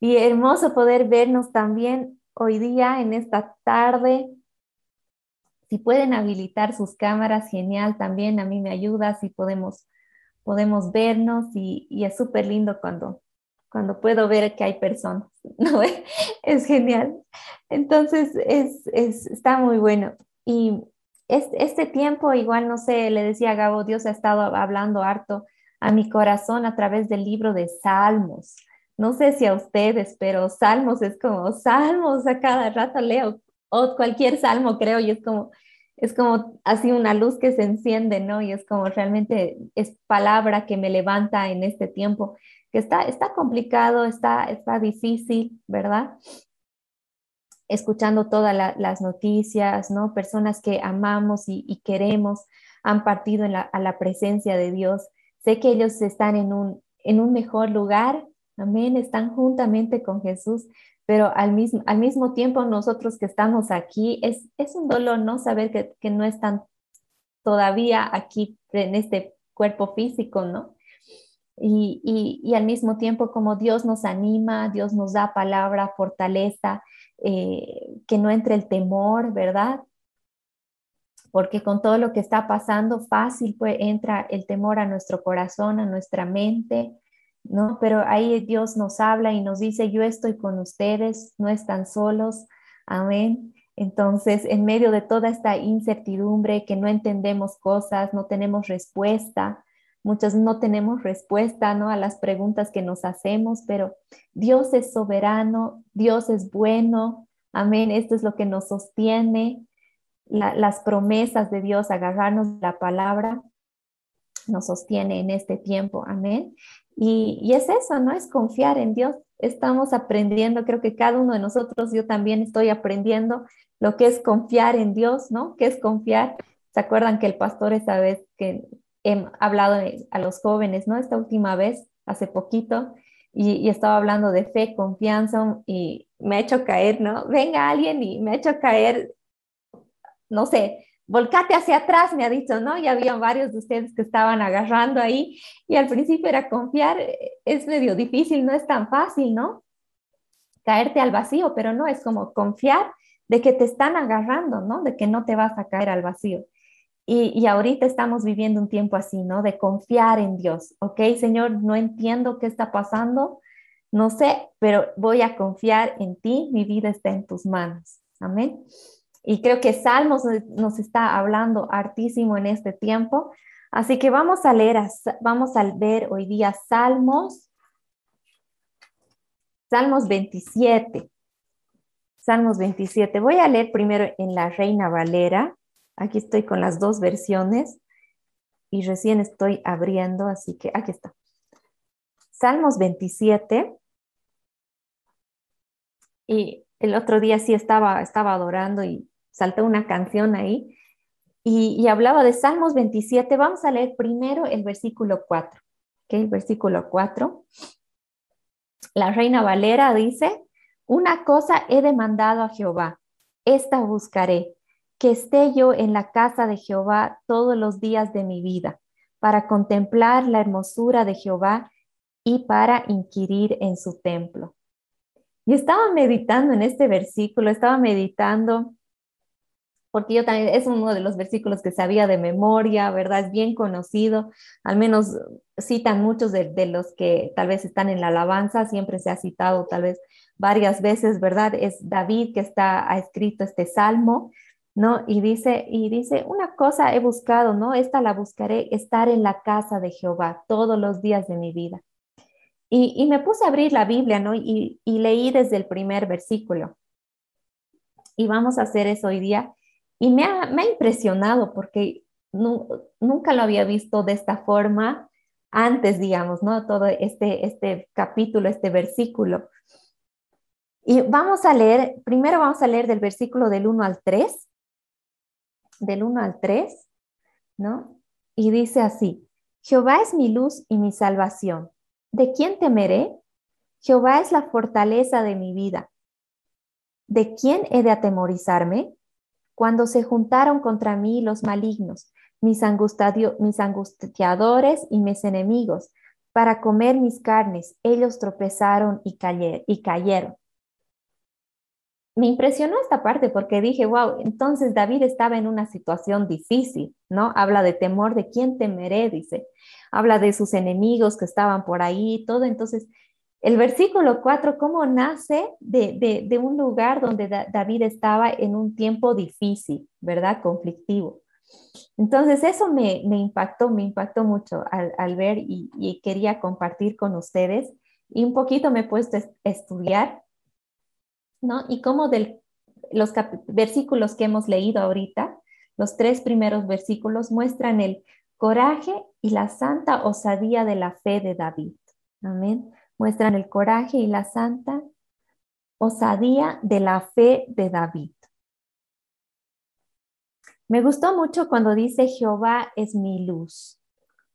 Y hermoso poder vernos también hoy día, en esta tarde. Si pueden habilitar sus cámaras, genial, también a mí me ayuda si podemos, podemos vernos y, es súper lindo cuando, cuando puedo ver que hay personas, ¿no? Es genial. Entonces, es, está muy bueno. Y este, tiempo, igual, no sé, le decía a Gabo, Dios ha estado hablando harto a mi corazón a través del libro de Salmos. No sé si a ustedes, pero Salmos es como Salmos, a cada rato leo o cualquier salmo creo y es como es como así una luz que se enciende, ¿no? Y es como realmente es palabra que me levanta en este tiempo, que está, está complicado, está, está difícil, ¿verdad? Escuchando todas las noticias, ¿no? Personas que amamos y, queremos han partido a la presencia de Dios. Sé que ellos están en un, en un mejor lugar, amén, están juntamente con Jesús, pero al mismo, al mismo tiempo nosotros que estamos aquí, es, es un dolor no saber que, que, no están todavía aquí en este cuerpo físico, ¿no? Y, y, y, al mismo tiempo como Dios nos anima, Dios nos da palabra, fortaleza, eh, que no entre el temor, ¿verdad? Porque con todo lo que está pasando, fácil pues entra el temor a nuestro corazón, a nuestra mente, ¿no? Pero ahí Dios nos habla y nos dice, yo estoy con ustedes, no están solos, amén. Entonces, en medio de toda esta incertidumbre, que no entendemos cosas, no tenemos respuesta, muchas no tenemos respuesta, ¿no? A las preguntas que nos hacemos, pero Dios es soberano, Dios es bueno, amén. Esto es lo que nos sostiene, las promesas de Dios, agarrarnos la palabra, nos sostiene en este tiempo, amén. Y, es eso, ¿no? Es confiar en Dios. Estamos aprendiendo, creo que cada uno de nosotros, yo también estoy aprendiendo lo que es confiar en Dios, ¿no? ¿Qué es confiar? ¿Se acuerdan que el pastor esa vez que he hablado a los jóvenes, ¿no? Esta última vez, hace poquito, y, y, estaba hablando de fe, confianza, y me ha hecho caer, ¿no? Venga alguien y me ha hecho caer, no sé, volcate hacia atrás, me ha dicho, ¿no? Y había varios de ustedes que estaban agarrando ahí y al principio era confiar, es medio difícil, no es tan fácil, ¿no? Caerte al vacío, pero no, es como confiar de que te están agarrando, ¿no? De que no te vas a caer al vacío. Y, y ahorita estamos viviendo un tiempo así, ¿no? De confiar en Dios, ¿ok? Señor, no entiendo qué está pasando, no sé, pero voy a confiar en ti, mi vida está en tus manos. Amén. Y creo que Salmos nos está hablando hartísimo en este tiempo. Así que vamos a leer, vamos a ver hoy día Salmos, Salmos 27. Salmos 27. Voy a leer primero en la Reina Valera. Aquí estoy con las dos versiones y recién estoy abriendo, así que aquí está. Salmos 27. Y el otro día sí estaba, estaba adorando y saltó una canción ahí y, hablaba de Salmos 27. Vamos a leer primero el versículo 4. ¿okay? El versículo 4. La reina Valera dice, una cosa he demandado a Jehová, esta buscaré, que esté yo en la casa de Jehová todos los días de mi vida, para contemplar la hermosura de Jehová y para inquirir en su templo. Y estaba meditando en este versículo, estaba meditando porque yo también, es uno de los versículos que sabía de memoria, ¿verdad? Es bien conocido, al menos citan muchos de, los que tal vez están en la alabanza, siempre se ha citado tal vez varias veces, ¿verdad? Es David que está, ha escrito este salmo, ¿no? Y dice, y dice, una cosa he buscado, ¿no? Esta la buscaré, estar en la casa de Jehová todos los días de mi vida. Y, me puse a abrir la Biblia, ¿no? Y, y leí desde el primer versículo. Y vamos a hacer eso hoy día y me ha, impresionado porque nunca lo había visto de esta forma antes, digamos, ¿no? Todo este, este capítulo, este versículo. Y vamos a leer, primero vamos a leer del versículo del 1 al 3, del 1 al 3, ¿no? Y dice así, Jehová es mi luz y mi salvación. ¿De quién temeré? Jehová es la fortaleza de mi vida. ¿De quién he de atemorizarme? Cuando se juntaron contra mí los malignos, mis, mis angustiadores y mis enemigos, para comer mis carnes. Ellos tropezaron y, y cayeron. Me impresionó esta parte porque dije, wow, entonces David estaba en una situación difícil, ¿no? Habla de temor, de quién temeré, dice. Habla de sus enemigos que estaban por ahí, todo. Entonces, el versículo 4, ¿cómo nace de, un lugar donde David estaba en un tiempo difícil, ¿verdad? Conflictivo. Entonces eso me, impactó, me impactó mucho al, ver y, quería compartir con ustedes. Y un poquito me he puesto a estudiar, ¿no? Y cómo los versículos que hemos leído ahorita, los tres primeros versículos muestran el coraje y la santa osadía de la fe de David. Amén muestran el coraje y la santa osadía de la fe de David. Me gustó mucho cuando dice Jehová es mi luz.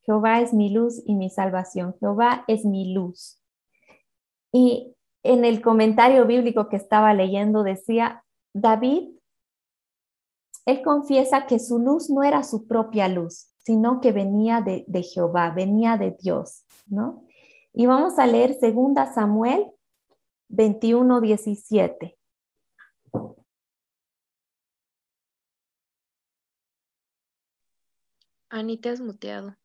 Jehová es mi luz y mi salvación. Jehová es mi luz. Y en el comentario bíblico que estaba leyendo decía, David, él confiesa que su luz no era su propia luz, sino que venía de, Jehová, venía de Dios, ¿no? Y vamos a leer 2 Samuel 21, 17. Ani, te has muteado.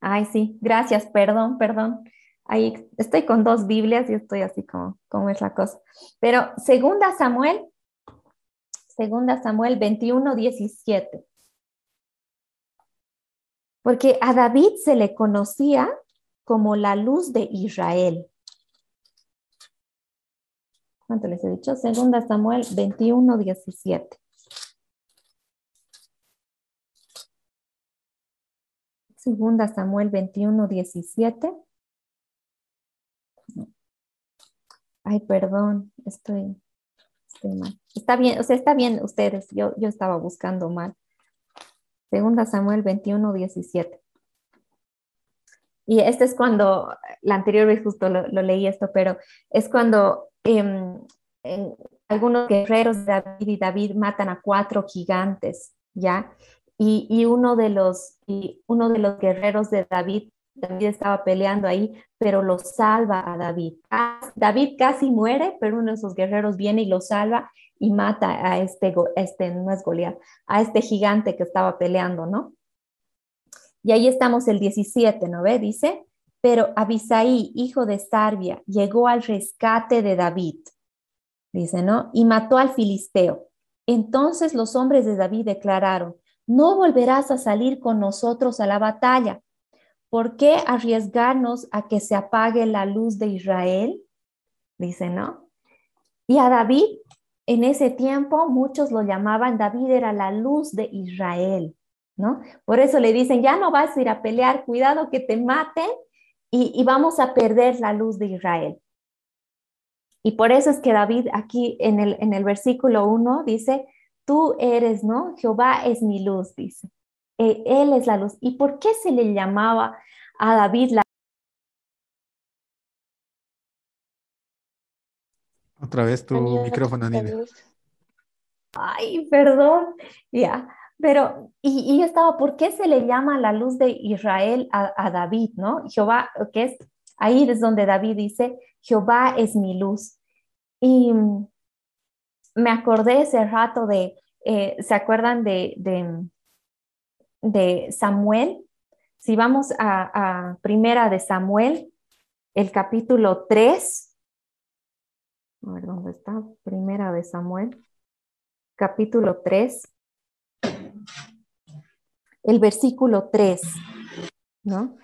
Ay, sí, gracias, perdón, perdón. Ahí estoy con dos Biblias y estoy así como, como es la cosa. Pero segunda Samuel, segunda Samuel 21, 17 porque a David se le conocía como la luz de Israel. ¿Cuánto les he dicho? Segunda Samuel 21, 17. Segunda Samuel 21, 17. Ay, perdón, estoy, mal. Está bien, o sea, está bien ustedes, yo, yo estaba buscando mal. Segunda Samuel 21, 17. Y este es cuando, la anterior vez justo lo, leí esto, pero es cuando em, algunos guerreros de David y David matan a cuatro gigantes, ¿ya? Y, uno, de los, y uno de los guerreros de David, David estaba peleando ahí, pero lo salva a David. David casi muere, pero uno de esos guerreros viene y lo salva y mata a este, este no es Goliat, a este gigante que estaba peleando, ¿no? Y ahí estamos el 17, ¿no ve? Dice, pero Abisaí, hijo de Sarbia, llegó al rescate de David, dice, ¿no? Y mató al filisteo. Entonces los hombres de David declararon, no volverás a salir con nosotros a la batalla. ¿Por qué arriesgarnos a que se apague la luz de Israel? Dice, ¿no? Y a David en ese tiempo muchos lo llamaban David era la luz de Israel, ¿no? Por eso le dicen, ya no vas a ir a pelear, cuidado que te maten y, vamos a perder la luz de Israel. Y por eso es que David aquí en el, en el versículo 1 dice, tú eres, ¿no? Jehová es mi luz, dice. E, él es la luz. ¿Y por qué se le llamaba a David la Otra vez tu micrófono, Nina. Ay, perdón. Ya, pero, y, yo estaba, ¿por qué se le llama la luz de Israel a, David, no? Jehová, que es, ahí es donde David dice, Jehová es mi luz. Y me acordé ese rato de, eh, ¿se acuerdan de, de, Samuel? Si vamos a, a Primera de Samuel, el capítulo 3, a ver dónde está, primera de Samuel, capítulo 3, el versículo 3, ¿no?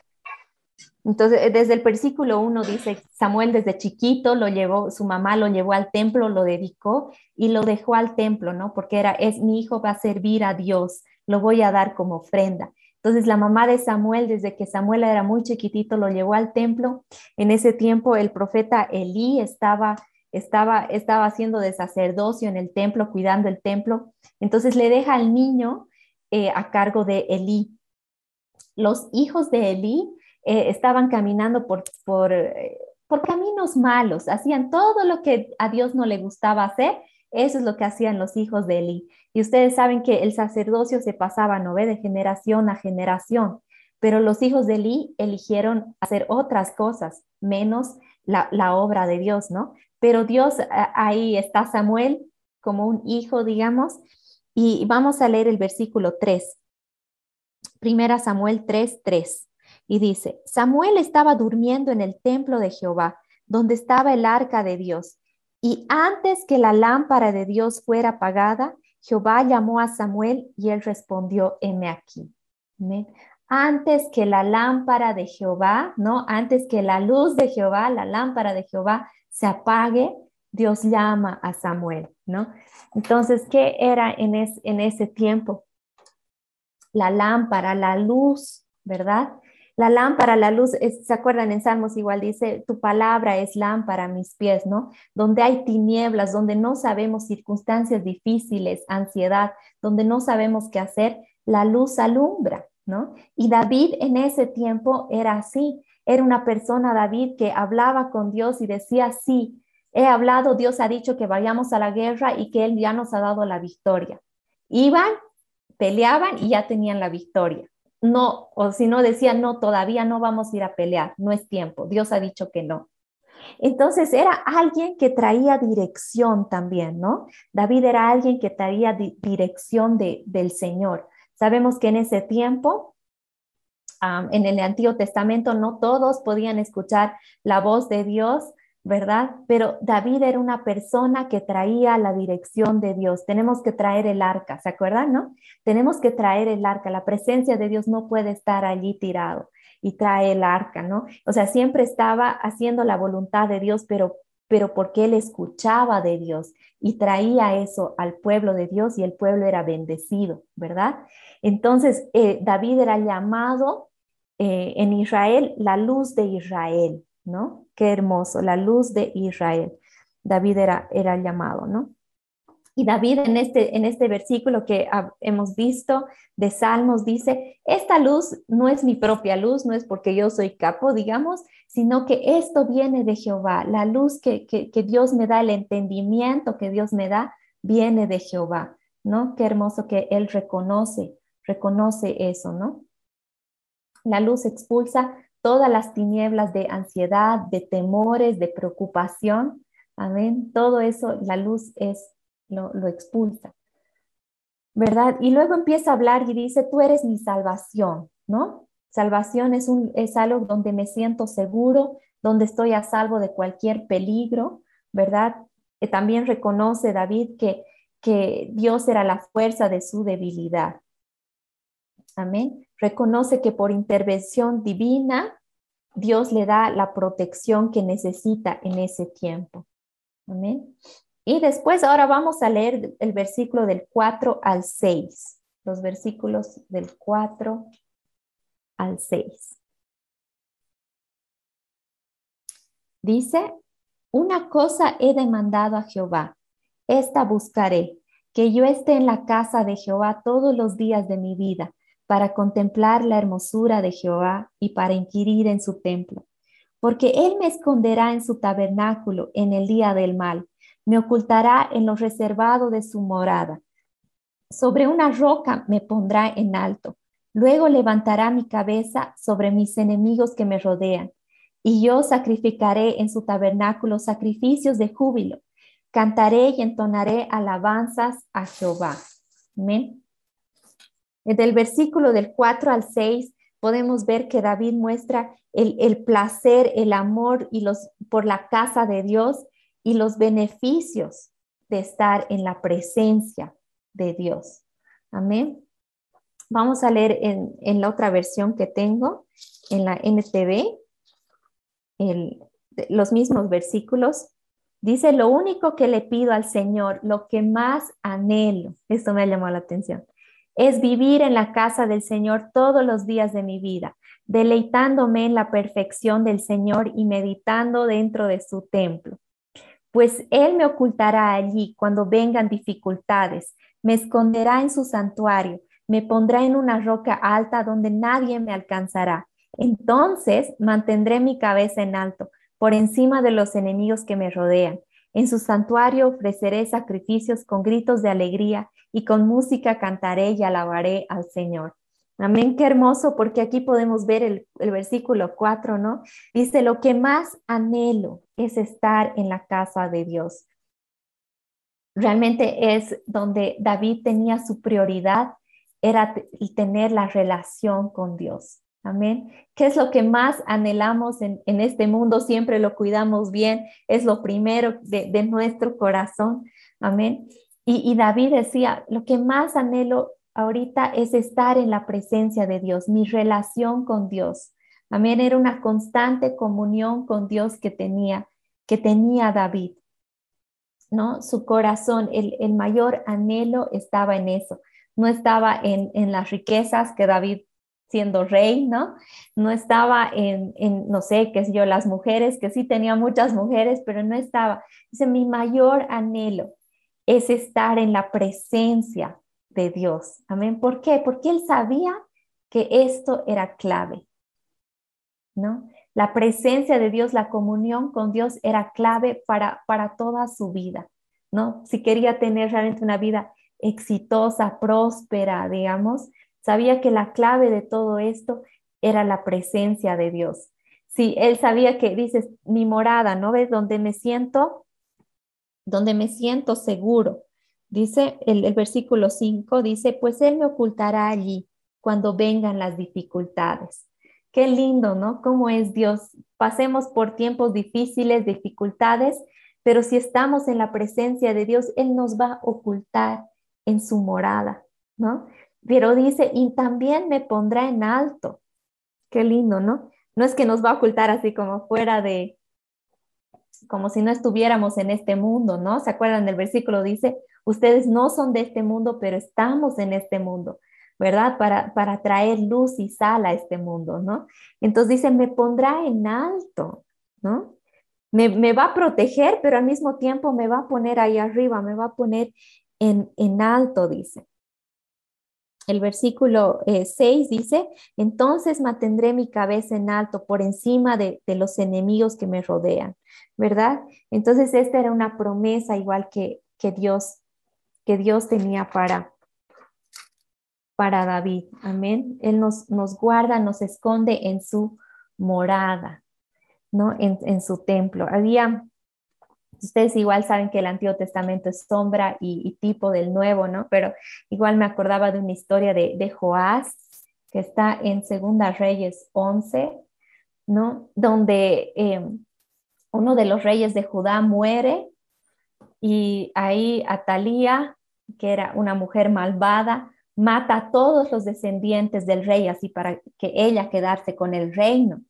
Entonces, eh, desde el versículo 1 dice, Samuel desde chiquito lo llevó, su mamá lo llevó al templo, lo dedicó y lo dejó al templo, ¿no? Porque era, es mi hijo va a servir a Dios, lo voy a dar como ofrenda. Entonces, la mamá de Samuel, desde que Samuel era muy chiquitito, lo llevó al templo. En ese tiempo, el profeta Elí estaba estaba, estaba haciendo de sacerdocio en el templo, cuidando el templo. Entonces le deja al niño eh, a cargo de Elí. Los hijos de Elí eh, estaban caminando por, por, eh, por caminos malos, hacían todo lo que a Dios no le gustaba hacer Eso es lo que hacían los hijos de Eli. Y ustedes saben que el sacerdocio se pasaba, ¿no ve? De generación a generación. Pero los hijos de Eli eligieron hacer otras cosas, menos la, la obra de Dios, ¿no? Pero Dios, ahí está Samuel como un hijo, digamos, y vamos a leer el versículo 3. Primera Samuel 3, 3. Y dice, Samuel estaba durmiendo en el templo de Jehová, donde estaba el arca de Dios. Y antes que la lámpara de Dios fuera apagada, Jehová llamó a Samuel y él respondió, heme aquí. Antes que la lámpara de Jehová, ¿no? Antes que la luz de Jehová, la lámpara de Jehová se apague, Dios llama a Samuel, ¿no? Entonces, ¿qué era en, en ese tiempo? La lámpara, la luz, ¿verdad? La lámpara, la luz, ¿se acuerdan en Salmos igual dice, tu palabra es lámpara a mis pies, ¿no? Donde hay tinieblas, donde no sabemos circunstancias difíciles, ansiedad, donde no sabemos qué hacer, la luz alumbra, ¿no? Y David en ese tiempo era así, era una persona, David, que hablaba con Dios y decía, sí, he hablado, Dios ha dicho que vayamos a la guerra y que Él ya nos ha dado la victoria. Iban, peleaban y ya tenían la victoria no, o si no decía, no, todavía no vamos a ir a pelear, no es tiempo, Dios ha dicho que no. Entonces era alguien que traía dirección también, ¿no? David era alguien que traía dirección de, del Señor. Sabemos que en ese tiempo, en el Antiguo Testamento, no todos podían escuchar la voz de Dios, ¿verdad? Pero David era una persona que traía la dirección de Dios. Tenemos que traer el arca, ¿se acuerdan, no? Tenemos que traer el arca. La presencia de Dios no puede estar allí tirado y trae el arca, ¿no? O sea, siempre estaba haciendo la voluntad de Dios, pero pero porque él escuchaba de Dios y traía eso al pueblo de Dios y el pueblo era bendecido, ¿verdad? Entonces, eh, David era llamado eh, en Israel la luz de Israel, ¿no? Qué hermoso, la luz de Israel. David era, era llamado, ¿no? Y David en este, en este versículo que hemos visto de Salmos dice, esta luz no es mi propia luz, no es porque yo soy capo, digamos, sino que esto viene de Jehová. La luz que, que, que Dios me da, el entendimiento que Dios me da, viene de Jehová, ¿no? Qué hermoso que Él reconoce, reconoce eso, ¿no? La luz expulsa todas las tinieblas de ansiedad, de temores, de preocupación. Amén. Todo eso, la luz es, lo, lo expulsa. ¿Verdad? Y luego empieza a hablar y dice, tú eres mi salvación, ¿no? Salvación es, un, es algo donde me siento seguro, donde estoy a salvo de cualquier peligro, ¿verdad? Que también reconoce David que, que Dios era la fuerza de su debilidad. Amén reconoce que por intervención divina Dios le da la protección que necesita en ese tiempo. Amén. Y después ahora vamos a leer el versículo del 4 al 6, los versículos del 4 al 6. Dice, una cosa he demandado a Jehová, esta buscaré, que yo esté en la casa de Jehová todos los días de mi vida para contemplar la hermosura de Jehová y para inquirir en su templo. Porque Él me esconderá en su tabernáculo en el día del mal, me ocultará en lo reservado de su morada. Sobre una roca me pondrá en alto, luego levantará mi cabeza sobre mis enemigos que me rodean, y yo sacrificaré en su tabernáculo sacrificios de júbilo, cantaré y entonaré alabanzas a Jehová. Amén. Del versículo del 4 al 6 podemos ver que David muestra el, placer, el amor y los, por la casa de Dios y los beneficios de estar en la presencia de Dios. Amén. Vamos a leer en, la otra versión que tengo, en la NTV, los mismos versículos. Dice, lo único que le pido al Señor, lo que más anhelo, esto me llamó la atención, es vivir en la casa del Señor todos los días de mi vida, deleitándome en la perfección del Señor y meditando dentro de su templo. Pues Él me ocultará allí cuando vengan dificultades, me esconderá en su santuario, me pondrá en una roca alta donde nadie me alcanzará. Entonces mantendré mi cabeza en alto, por encima de los enemigos que me rodean. En su santuario ofreceré sacrificios con gritos de alegría y con música cantaré y alabaré al Señor. Amén, qué hermoso, porque aquí podemos ver el, el, versículo 4, ¿no? Dice, lo que más anhelo es estar en la casa de Dios. Realmente es donde David tenía su prioridad, era tener la relación con Dios. Amén. ¿Qué es lo que más anhelamos en, en este mundo? Siempre lo cuidamos bien, es lo primero de, de nuestro corazón. Amén. Y, David decía, lo que más anhelo ahorita es estar en la presencia de Dios, mi relación con Dios. Amén, era una constante comunión con Dios que tenía, que tenía David. ¿No? Su corazón, el, el mayor anhelo estaba en eso. No estaba en, en las riquezas que David siendo rey, ¿no? No estaba en, en, no sé, qué sé yo, las mujeres, que sí tenía muchas mujeres, pero no estaba. Dice, mi mayor anhelo es estar en la presencia de Dios. Amén. ¿Por qué? Porque él sabía que esto era clave, ¿no? La presencia de Dios, la comunión con Dios era clave para, para toda su vida, ¿no? Si quería tener realmente una vida exitosa, próspera, digamos, Sabía que la clave de todo esto era la presencia de Dios. Sí, él sabía que dices, mi morada, ¿no ves? Donde me siento, donde me siento seguro. Dice el, versículo 5, dice, pues él me ocultará allí cuando vengan las dificultades. Qué lindo, ¿no? ¿Cómo es Dios? Pasemos por tiempos difíciles, dificultades, pero si estamos en la presencia de Dios, Él nos va a ocultar en su morada, ¿no? Pero dice, y también me pondrá en alto. Qué lindo, ¿no? No es que nos va a ocultar así como fuera de, como si no estuviéramos en este mundo, ¿no? ¿Se acuerdan del versículo? Dice, ustedes no son de este mundo, pero estamos en este mundo, ¿verdad? Para, para traer luz y sal a este mundo, ¿no? Entonces dice, me pondrá en alto, ¿no? Me, me, va a proteger, pero al mismo tiempo me va a poner ahí arriba, me va a poner en, en alto, dice el versículo 6 eh, dice, entonces mantendré mi cabeza en alto por encima de, de, los enemigos que me rodean, ¿verdad? Entonces esta era una promesa igual que, que Dios que Dios tenía para para David, amén. Él nos, nos guarda, nos esconde en su morada, ¿no? En, en su templo. Había Ustedes igual saben que el Antiguo Testamento es sombra y, tipo del Nuevo, ¿no? Pero igual me acordaba de una historia de, de Joás, que está en Segunda Reyes 11, ¿no? Donde em, uno de los reyes de Judá muere y ahí Atalía, que era una mujer malvada, mata a todos los descendientes del rey así para que ella quedarse con el reino.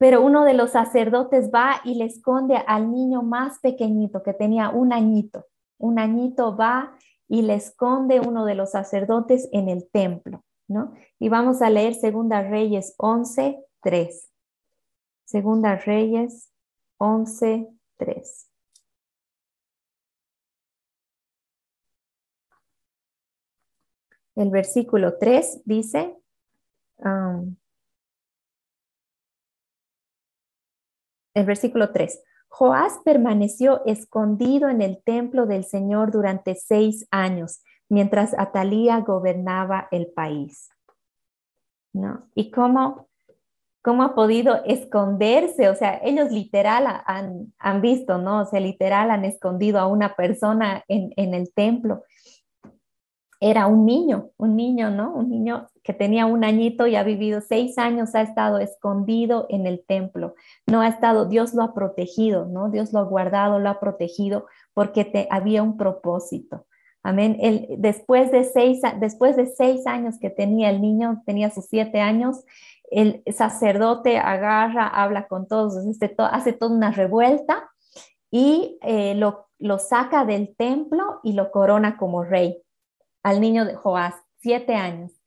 Pero uno de los sacerdotes va y le esconde al niño más pequeñito que tenía un añito. Un añito va y le esconde uno de los sacerdotes en el templo, ¿no? Y vamos a leer Segunda Reyes 11, 3. Segunda Reyes 11, 3. El versículo 3 dice, um, el versículo 3. Joás permaneció escondido en el templo del Señor durante seis años, mientras Atalía gobernaba el país. ¿No? ¿Y cómo, cómo ha podido esconderse? O sea, ellos literal han, han visto, ¿no? O sea, literal han escondido a una persona en, en el templo era un niño, un niño, ¿no? Un niño que tenía un añito y ha vivido seis años, ha estado escondido en el templo. No ha estado, Dios lo ha protegido, ¿no? Dios lo ha guardado, lo ha protegido porque te, había un propósito. Amén. Él, después, de seis, después de seis años que tenía el niño, tenía sus siete años, el sacerdote agarra, habla con todos, hace toda una revuelta y eh, lo, lo saca del templo y lo corona como rey al niño de Joás, siete años.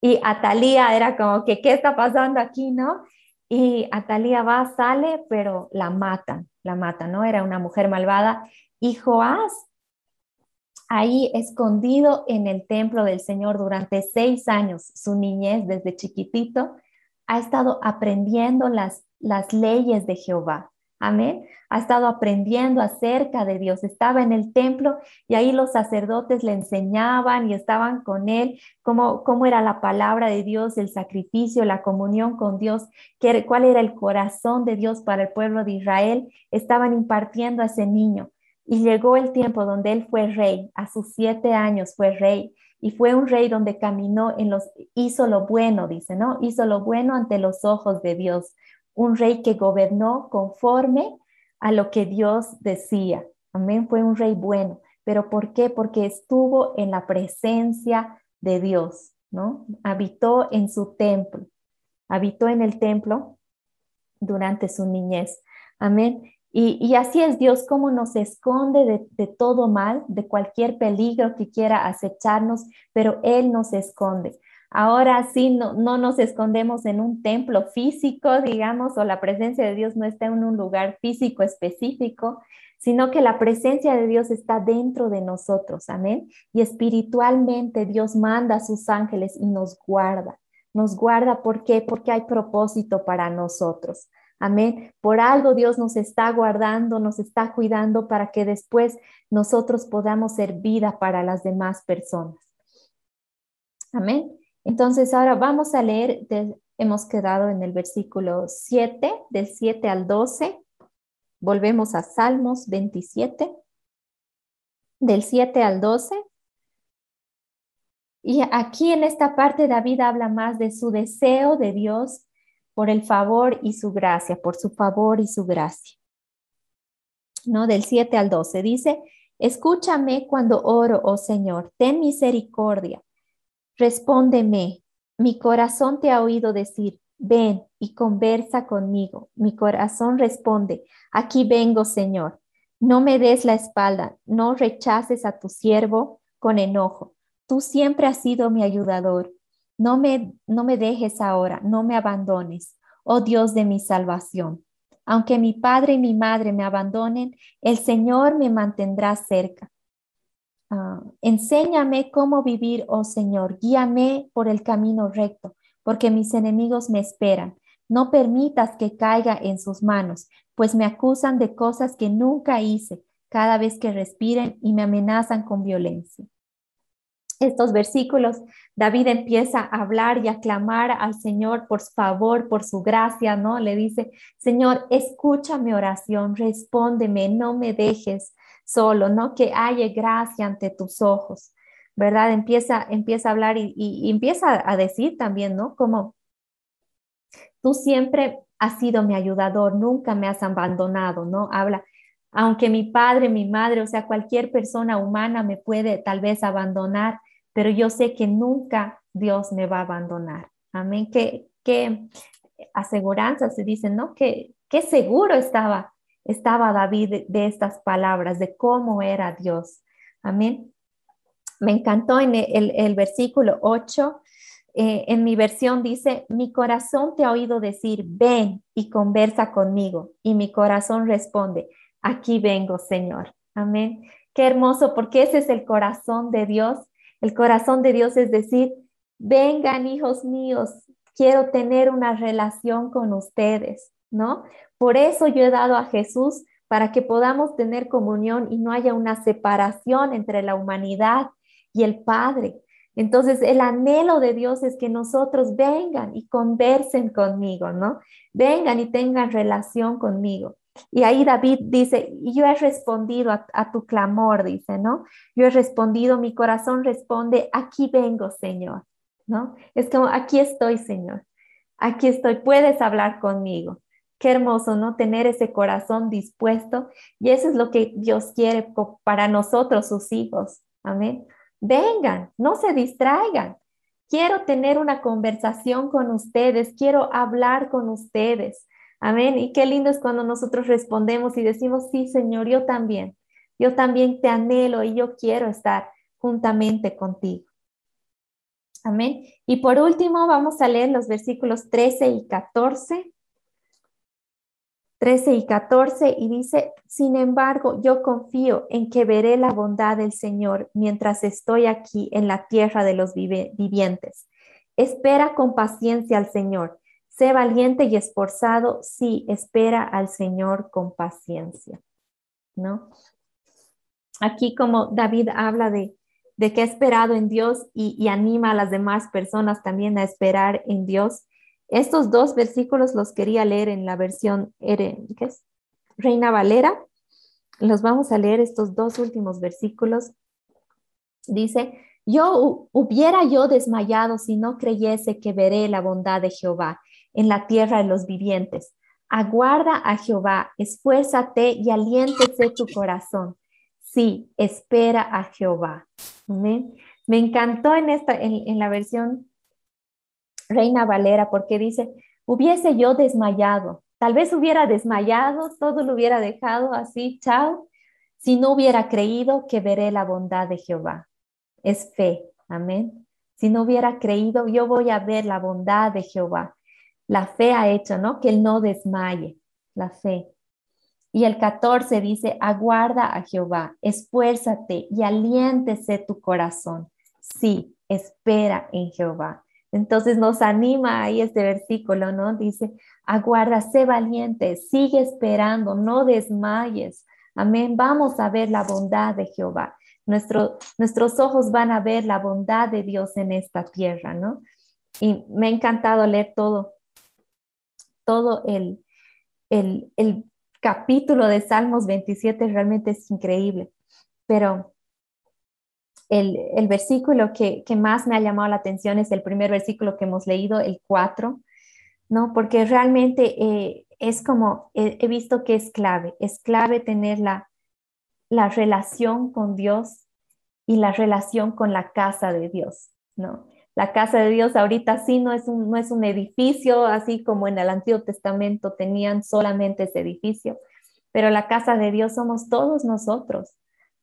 Y Atalía era como que, ¿qué está pasando aquí, no? Y Atalía va, sale, pero la matan, la matan, ¿no? Era una mujer malvada. Y Joás, ahí escondido en el templo del Señor durante seis años, su niñez desde chiquitito, ha estado aprendiendo las, las leyes de Jehová, Amén. Ha estado aprendiendo acerca de Dios. Estaba en el templo y ahí los sacerdotes le enseñaban y estaban con él cómo, cómo era la palabra de Dios, el sacrificio, la comunión con Dios, qué, cuál era el corazón de Dios para el pueblo de Israel. Estaban impartiendo a ese niño. Y llegó el tiempo donde él fue rey. A sus siete años fue rey y fue un rey donde caminó en los, hizo lo bueno, dice, ¿no? Hizo lo bueno ante los ojos de Dios. Un rey que gobernó conforme a lo que Dios decía. Amén, fue un rey bueno. ¿Pero por qué? Porque estuvo en la presencia de Dios, ¿no? Habitó en su templo, habitó en el templo durante su niñez. Amén. Y, así es Dios como nos esconde de, todo mal, de cualquier peligro que quiera acecharnos, pero Él nos esconde. Ahora sí, no, no nos escondemos en un templo físico, digamos, o la presencia de Dios no está en un lugar físico específico, sino que la presencia de Dios está dentro de nosotros, amén. Y espiritualmente Dios manda a sus ángeles y nos guarda. Nos guarda, ¿por qué? Porque hay propósito para nosotros. Amén. Por algo Dios nos está guardando, nos está cuidando para que después nosotros podamos ser vida para las demás personas. Amén. Entonces ahora vamos a leer, hemos quedado en el versículo 7, del 7 al 12. Volvemos a Salmos 27, del 7 al 12. Y aquí en esta parte David habla más de su deseo de Dios por el favor y su gracia, por su favor y su gracia. ¿No? Del 7 al 12 dice, escúchame cuando oro, oh Señor, ten misericordia, respóndeme. Mi corazón te ha oído decir, ven y conversa conmigo. Mi corazón responde, aquí vengo, Señor. No me des la espalda, no rechaces a tu siervo con enojo. Tú siempre has sido mi ayudador. No me, no me dejes ahora, no me abandones, oh Dios de mi salvación. Aunque mi padre y mi madre me abandonen, el Señor me mantendrá cerca. Ah, enséñame cómo vivir, oh Señor, guíame por el camino recto, porque mis enemigos me esperan. No permitas que caiga en sus manos, pues me acusan de cosas que nunca hice cada vez que respiren y me amenazan con violencia estos versículos, David empieza a hablar y a clamar al Señor por su favor, por su gracia, ¿no? Le dice, Señor, escucha mi oración, respóndeme, no me dejes solo, ¿no? Que haya gracia ante tus ojos, ¿verdad? Empieza, empieza a hablar y, empieza a decir también, ¿no? Como tú siempre has sido mi ayudador, nunca me has abandonado, ¿no? Habla, aunque mi padre, mi madre, o sea, cualquier persona humana me puede tal vez abandonar, pero yo sé que nunca Dios me va a abandonar. Amén. Qué, qué aseguranza se dice, ¿no? Qué, qué seguro estaba, estaba David de, estas palabras, de cómo era Dios. Amén. Me encantó en el, versículo 8. Eh, en mi versión dice, mi corazón te ha oído decir, ven y conversa conmigo. Y mi corazón responde, aquí vengo, Señor. Amén. Qué hermoso, porque ese es el corazón de Dios el corazón de Dios es decir, vengan hijos míos, quiero tener una relación con ustedes, ¿no? Por eso yo he dado a Jesús para que podamos tener comunión y no haya una separación entre la humanidad y el Padre. Entonces, el anhelo de Dios es que nosotros vengan y conversen conmigo, ¿no? Vengan y tengan relación conmigo. Y ahí David dice, yo he respondido a, tu clamor, dice, ¿no? Yo he respondido, mi corazón responde, aquí vengo, Señor, ¿no? Es como, aquí estoy, Señor, aquí estoy, puedes hablar conmigo. Qué hermoso, ¿no? Tener ese corazón dispuesto. Y eso es lo que Dios quiere para nosotros, sus hijos. Amén. Vengan, no se distraigan. Quiero tener una conversación con ustedes, quiero hablar con ustedes. Amén. Y qué lindo es cuando nosotros respondemos y decimos, sí, Señor, yo también. Yo también te anhelo y yo quiero estar juntamente contigo. Amén. Y por último, vamos a leer los versículos 13 y 14. 13 y 14 y dice, sin embargo, yo confío en que veré la bondad del Señor mientras estoy aquí en la tierra de los vivientes. Espera con paciencia al Señor Sé valiente y esforzado, sí, espera al Señor con paciencia, ¿no? Aquí como David habla de, de que ha esperado en Dios y, anima a las demás personas también a esperar en Dios. Estos dos versículos los quería leer en la versión Reina Valera. Los vamos a leer estos dos últimos versículos. Dice, yo hubiera yo desmayado si no creyese que veré la bondad de Jehová en la tierra de los vivientes. Aguarda a Jehová, esfuérzate y aliéntese tu corazón. Sí, espera a Jehová. Me encantó en, esta, en, la versión Reina Valera porque dice, hubiese yo desmayado, tal vez hubiera desmayado, todo lo hubiera dejado así, chao, si no hubiera creído que veré la bondad de Jehová. Es fe, amén. Si no hubiera creído, yo voy a ver la bondad de Jehová. La fe ha hecho, ¿no? Que él no desmaye, la fe. Y el 14 dice, aguarda a Jehová, esfuérzate y aliéntese tu corazón. Sí, espera en Jehová. Entonces nos anima ahí este versículo, ¿no? Dice, aguarda, sé valiente, sigue esperando, no desmayes. Amén. Vamos a ver la bondad de Jehová. Nuestro, nuestros ojos van a ver la bondad de Dios en esta tierra, ¿no? Y me ha encantado leer todo, todo el, el, el capítulo de Salmos 27 realmente es increíble, pero el, versículo que, más me ha llamado la atención es el primer versículo que hemos leído, el 4, ¿no? Porque realmente eh, es como, he, visto que es clave, es clave tener la, la relación con Dios y la relación con la casa de Dios, ¿no? La casa de Dios ahorita sí no es un, no es un edificio, así como en el Antiguo Testamento tenían solamente ese edificio, pero la casa de Dios somos todos nosotros,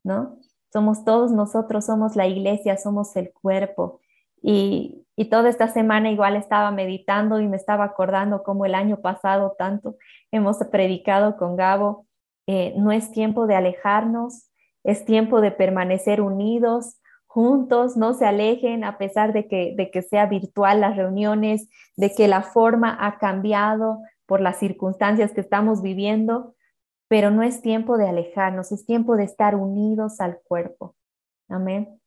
¿no? Somos todos nosotros, somos la iglesia, somos el cuerpo. Y, toda esta semana igual estaba meditando y me estaba acordando cómo el año pasado tanto hemos predicado con Gabo, eh, no es tiempo de alejarnos, es tiempo de permanecer unidos, juntos, no se alejen a pesar de que, de que sea virtual las reuniones, de que la forma ha cambiado por las circunstancias que estamos viviendo, pero no es tiempo de alejarnos, es tiempo de estar unidos al cuerpo. Amén.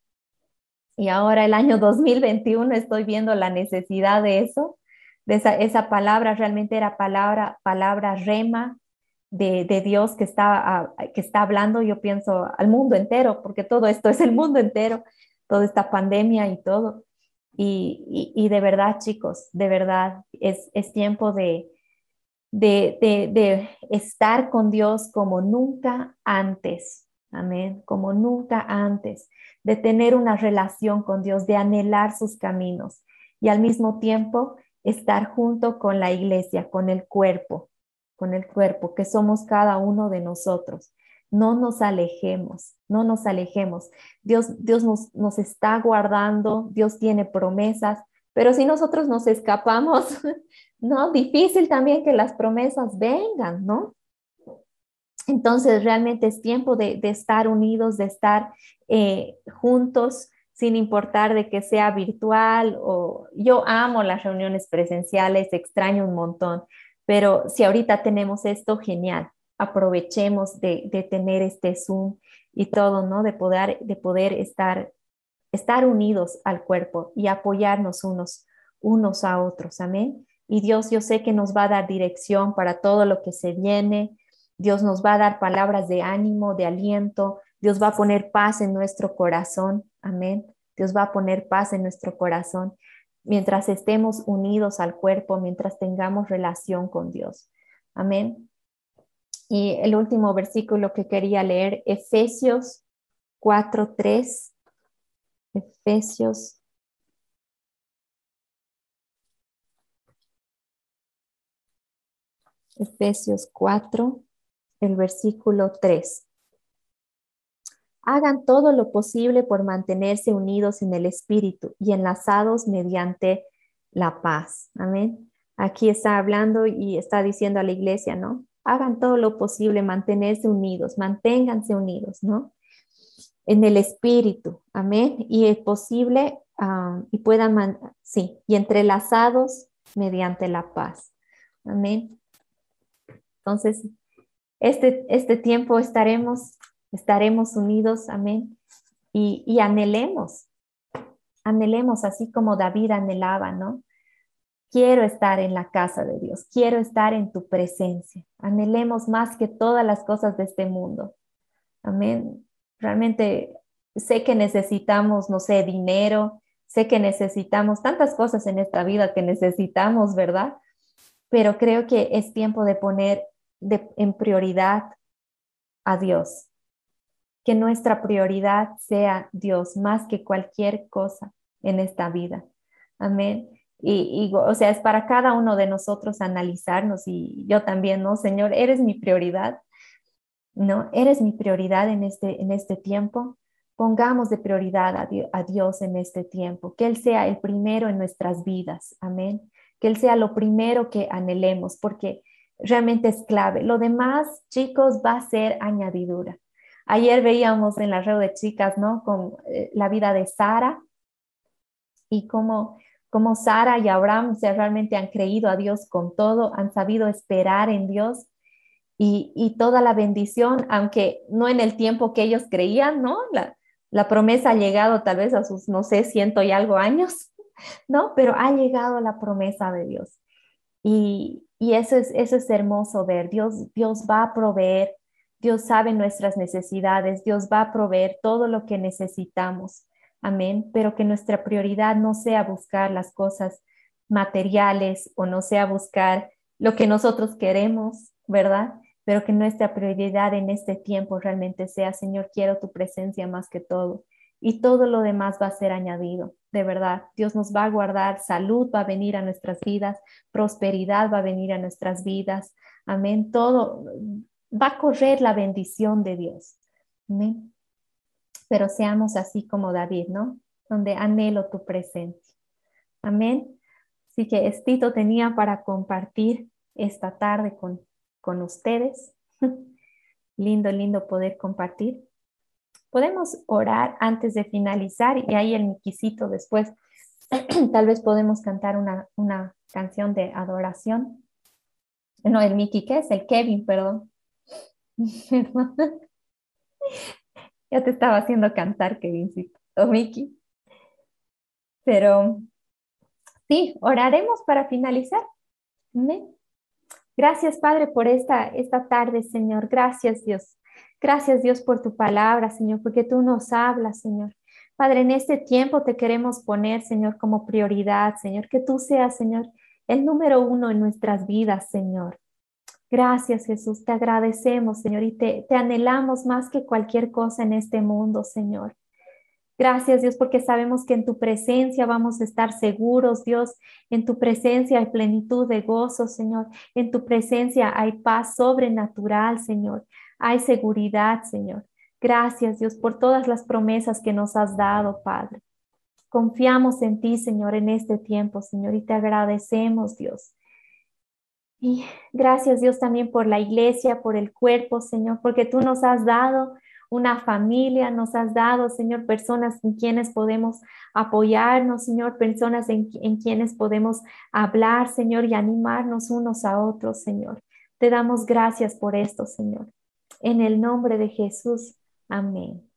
Y ahora el año 2021 estoy viendo la necesidad de eso, de esa, esa palabra, realmente era palabra, palabra rema, de, Dios que está, ah, que está hablando, yo pienso, al mundo entero, porque todo esto es el mundo entero, toda esta pandemia y todo. Y, de verdad, chicos, de verdad, es, es tiempo de, de, de, estar con Dios como nunca antes. Amén, como nunca antes, de tener una relación con Dios, de anhelar sus caminos y al mismo tiempo estar junto con la iglesia, con el cuerpo, con el cuerpo, que somos cada uno de nosotros. No nos alejemos, no nos alejemos. Dios, Dios nos, nos está guardando, Dios tiene promesas, pero si nosotros nos escapamos, no, difícil también que las promesas vengan, ¿no? Entonces realmente es tiempo de, estar unidos, de estar eh, juntos, sin importar de que sea virtual o yo amo las reuniones presenciales, extraño un montón, pero si ahorita tenemos esto, genial. Aprovechemos de, tener este Zoom y todo, ¿no? De poder, de poder estar, estar unidos al cuerpo y apoyarnos unos, unos a otros. Amén. Y Dios, yo sé que nos va a dar dirección para todo lo que se viene. Dios nos va a dar palabras de ánimo, de aliento. Dios va a poner paz en nuestro corazón. Amén. Dios va a poner paz en nuestro corazón mientras estemos unidos al cuerpo, mientras tengamos relación con Dios. Amén. Y el último versículo que quería leer, Efesios 4.3. Efesios Efesios 4, el versículo 3 hagan todo lo posible por mantenerse unidos en el Espíritu y enlazados mediante la paz. Amén. Aquí está hablando y está diciendo a la iglesia, ¿no? Hagan todo lo posible, mantenerse unidos, manténganse unidos, ¿no? En el Espíritu. Amén. Y es posible ah, y puedan, sí, y entrelazados mediante la paz. Amén. Entonces, este, este tiempo estaremos, estaremos unidos, amén, y, y anhelemos, anhelemos así como David anhelaba, ¿no? Quiero estar en la casa de Dios, quiero estar en tu presencia. Anhelemos más que todas las cosas de este mundo. Amén. Realmente sé que necesitamos, no sé, dinero, sé que necesitamos tantas cosas en esta vida que necesitamos, ¿verdad? Pero creo que es tiempo de poner en prioridad a Dios. Que nuestra prioridad sea Dios más que cualquier cosa en esta vida. Amén. Y, o sea, es para cada uno de nosotros analizarnos y yo también, ¿no? Señor, eres mi prioridad, ¿no? Eres mi prioridad en este, en este tiempo. Pongamos de prioridad a, Dios en este tiempo, que Él sea el primero en nuestras vidas, amén. Que Él sea lo primero que anhelemos, porque realmente es clave. Lo demás, chicos, va a ser añadidura. Ayer veíamos en la red de chicas, ¿no? Con eh, la vida de Sara y cómo como Sara y Abraham se realmente han creído a Dios con todo, han sabido esperar en Dios y, toda la bendición, aunque no en el tiempo que ellos creían, ¿no? La, la promesa ha llegado tal vez a sus, no sé, ciento y algo años, ¿no? Pero ha llegado la promesa de Dios. Y, y eso, es, eso es hermoso ver. Dios, Dios va a proveer, Dios sabe nuestras necesidades, Dios va a proveer todo lo que necesitamos. Amén. Pero que nuestra prioridad no sea buscar las cosas materiales o no sea buscar lo que nosotros queremos, ¿verdad? Pero que nuestra prioridad en este tiempo realmente sea, Señor, quiero tu presencia más que todo. Y todo lo demás va a ser añadido, de verdad. Dios nos va a guardar, salud va a venir a nuestras vidas, prosperidad va a venir a nuestras vidas. Amén. Todo va a correr la bendición de Dios. Amén pero seamos así como David, ¿no? Donde anhelo tu presencia. Amén. Así que estito tenía para compartir esta tarde con, con ustedes. lindo, lindo poder compartir. Podemos orar antes de finalizar y ahí el miquisito después. Tal vez podemos cantar una, una canción de adoración. No, el Miki, ¿qué es? El Kevin, perdón. Ya te estaba haciendo cantar, Kevincito, o Miki. Pero sí, oraremos para finalizar. Gracias, Padre, por esta, esta tarde, Señor. Gracias, Dios. Gracias, Dios, por tu palabra, Señor, porque tú nos hablas, Señor. Padre, en este tiempo te queremos poner, Señor, como prioridad, Señor, que tú seas, Señor, el número uno en nuestras vidas, Señor. Gracias Jesús, te agradecemos Señor y te, anhelamos más que cualquier cosa en este mundo, Señor. Gracias Dios porque sabemos que en tu presencia vamos a estar seguros, Dios. En tu presencia hay plenitud de gozo, Señor. En tu presencia hay paz sobrenatural, Señor. Hay seguridad, Señor. Gracias Dios por todas las promesas que nos has dado, Padre. Confiamos en ti, Señor, en este tiempo, Señor, y te agradecemos, Dios. Y gracias Dios también por la iglesia, por el cuerpo, Señor, porque tú nos has dado una familia, nos has dado, Señor, personas en quienes podemos apoyarnos, Señor, personas en, en quienes podemos hablar, Señor, y animarnos unos a otros, Señor. Te damos gracias por esto, Señor. En el nombre de Jesús. Amén.